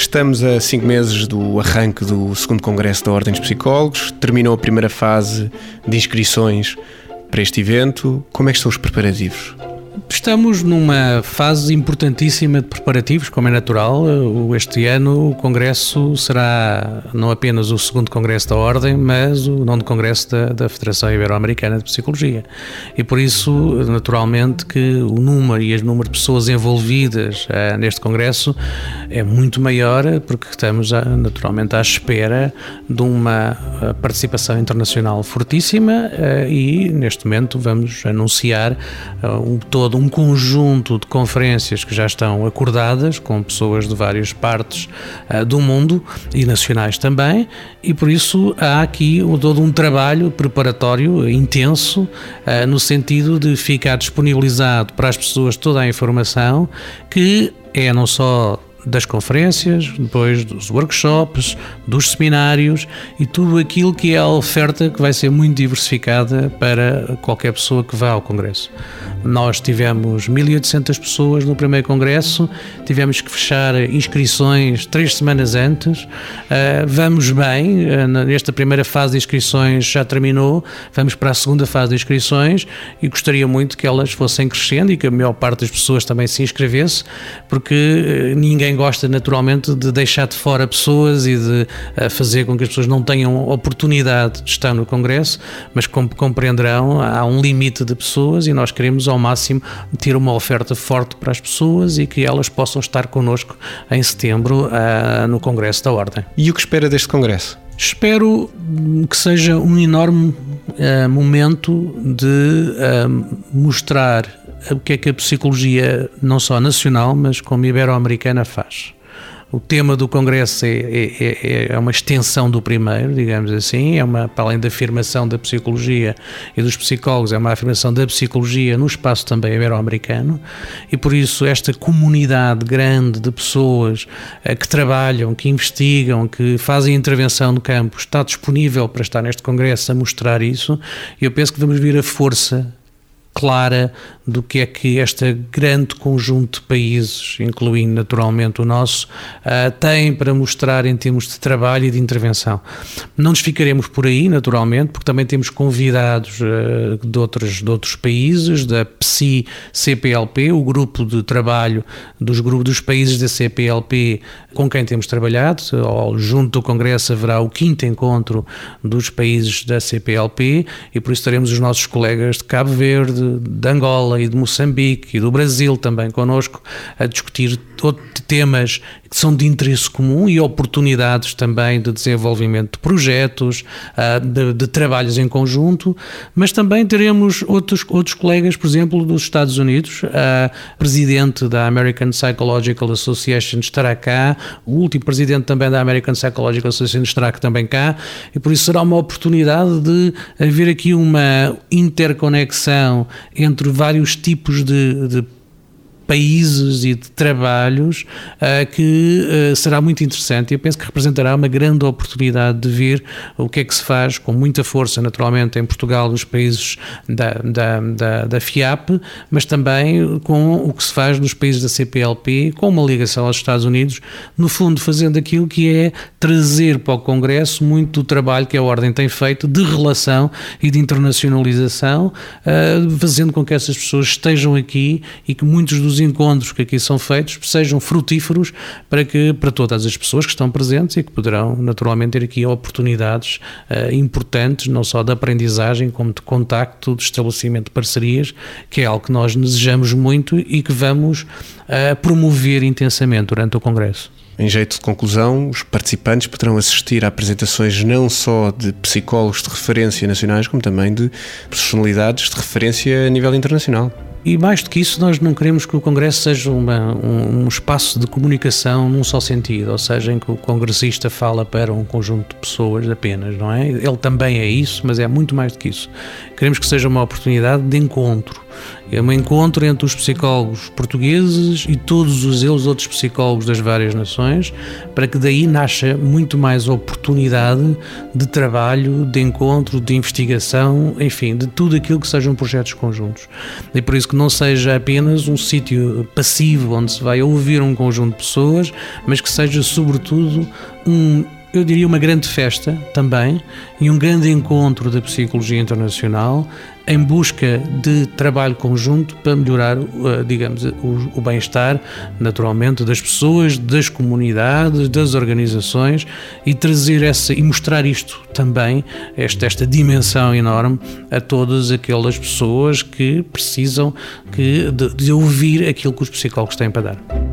Estamos a cinco meses do arranque do segundo Congresso da Ordem dos Psicólogos. Terminou a primeira fase de inscrições para este evento. Como é que estão os preparativos? Estamos numa fase importantíssima de preparativos, como é natural. Este ano o Congresso será não apenas o segundo Congresso da Ordem, mas o nono Congresso da, da Federação Ibero-Americana de Psicologia. E por isso, naturalmente, que o número e as número de pessoas envolvidas uh, neste Congresso é muito maior, porque estamos a, naturalmente à espera de uma eh, participação internacional fortíssima uh, e, neste momento, vamos anunciar uh, todo um conjunto de conferências que já estão acordadas com pessoas de várias partes uh, do mundo e nacionais também, e por isso há aqui todo um trabalho preparatório intenso uh, no sentido de ficar disponibilizado para as pessoas toda a informação que é não só das conferências, depois dos workshops, dos seminários e tudo aquilo que é a oferta que vai ser muito diversificada para qualquer pessoa que vá ao Congresso. Nós tivemos 1.800 pessoas no primeiro congresso, tivemos que fechar inscrições três semanas antes. Uh, vamos bem, uh, nesta primeira fase de inscrições já terminou, vamos para a segunda fase de inscrições e gostaria muito que elas fossem crescendo e que a maior parte das pessoas também se inscrevesse, porque uh, gosta naturalmente de deixar de fora pessoas e de fazer com que as pessoas não tenham oportunidade de estar no congresso, mas como compreenderão, há um limite de pessoas e nós queremos ao máximo ter uma oferta forte para as pessoas e que elas possam estar connosco em setembro uh, no Congresso da Ordem. E o que espera deste Congresso? Espero que seja um enorme uh, momento de uh, mostrar o que é que a psicologia, não só nacional, mas como ibero-americana, faz. O tema do Congresso é, é, é, é, uma extensão do primeiro, digamos assim, é uma, para além da afirmação da psicologia e dos psicólogos, é uma afirmação da psicologia no espaço também ibero-americano e por isso esta comunidade grande de pessoas eh, que trabalham, que investigam, que fazem intervenção no campo está disponível para estar neste Congresso a mostrar isso e eu penso que vamos vir a força clara do que é que este grande conjunto de países, incluindo naturalmente o nosso, uh, tem para mostrar em termos de trabalho e de intervenção. Não nos ficaremos por aí, naturalmente, porque também temos convidados uh, de, outros, de outros países, da PSI-CPLP, o grupo de trabalho dos, grupos, dos países da CPLP com quem temos trabalhado, junto do Congresso haverá o quinto encontro dos países da CPLP e por isso teremos os nossos colegas de Cabo Verde, de Angola e de Moçambique e do Brasil também connosco a discutir temas que são de interesse comum e oportunidades também de desenvolvimento de projetos, ah, de, de trabalhos em conjunto, mas também teremos outros, outros colegas, por exemplo, dos Estados Unidos, a presidente da American Psychological Association estará cá, o último presidente também da American Psychological Association estará também cá, e por isso será uma oportunidade de haver aqui uma interconexão entre vários tipos de, de países e de trabalhos uh, que uh, será muito interessante. E eu penso que representará uma grande oportunidade de ver o que é que se faz com muita força, naturalmente, em Portugal, nos países da, da, da, da FIAP, mas também com o que se faz nos países da CPLP, com uma ligação aos Estados Unidos, no fundo fazendo aquilo que é trazer para o Congresso muito do trabalho que a Ordem tem feito de relação e de internacionalização, uh, fazendo com que essas pessoas estejam aqui e que muitos dos encontros que aqui são feitos sejam frutíferos para que para todas as pessoas que estão presentes e que poderão naturalmente ter aqui oportunidades uh, importantes, não só de aprendizagem, como de contacto, de estabelecimento de parcerias, que é algo que nós desejamos muito e que vamos uh, promover intensamente durante o Congresso. Em jeito de conclusão, os participantes poderão assistir a apresentações não só de psicólogos de referência nacionais, como também de personalidades de referência a nível internacional. E mais do que isso, nós não queremos que o Congresso seja uma, um, um, espaço de comunicação num só sentido, ou seja, em que o congressista fala para um conjunto de pessoas apenas, não é? Ele também é isso, mas é muito mais do que isso. Queremos que seja uma oportunidade de encontro É um encontro entre os psicólogos portugueses e todos os outros psicólogos das várias nações, para que daí nasça muito mais oportunidade de trabalho, de encontro, de investigação, enfim, de tudo aquilo que sejam projetos conjuntos. E por isso que não seja apenas um sítio passivo onde se vai ouvir um conjunto de pessoas, mas que seja sobretudo um eu diria uma grande festa também e um grande encontro da psicologia internacional em busca de trabalho conjunto para melhorar, eh, digamos, o, bem-estar, naturalmente, das pessoas, das comunidades, das organizações e trazer essa e mostrar isto também, esta, esta dimensão enorme a todas aquelas pessoas que precisam que, de, de ouvir aquilo que os psicólogos têm para dar.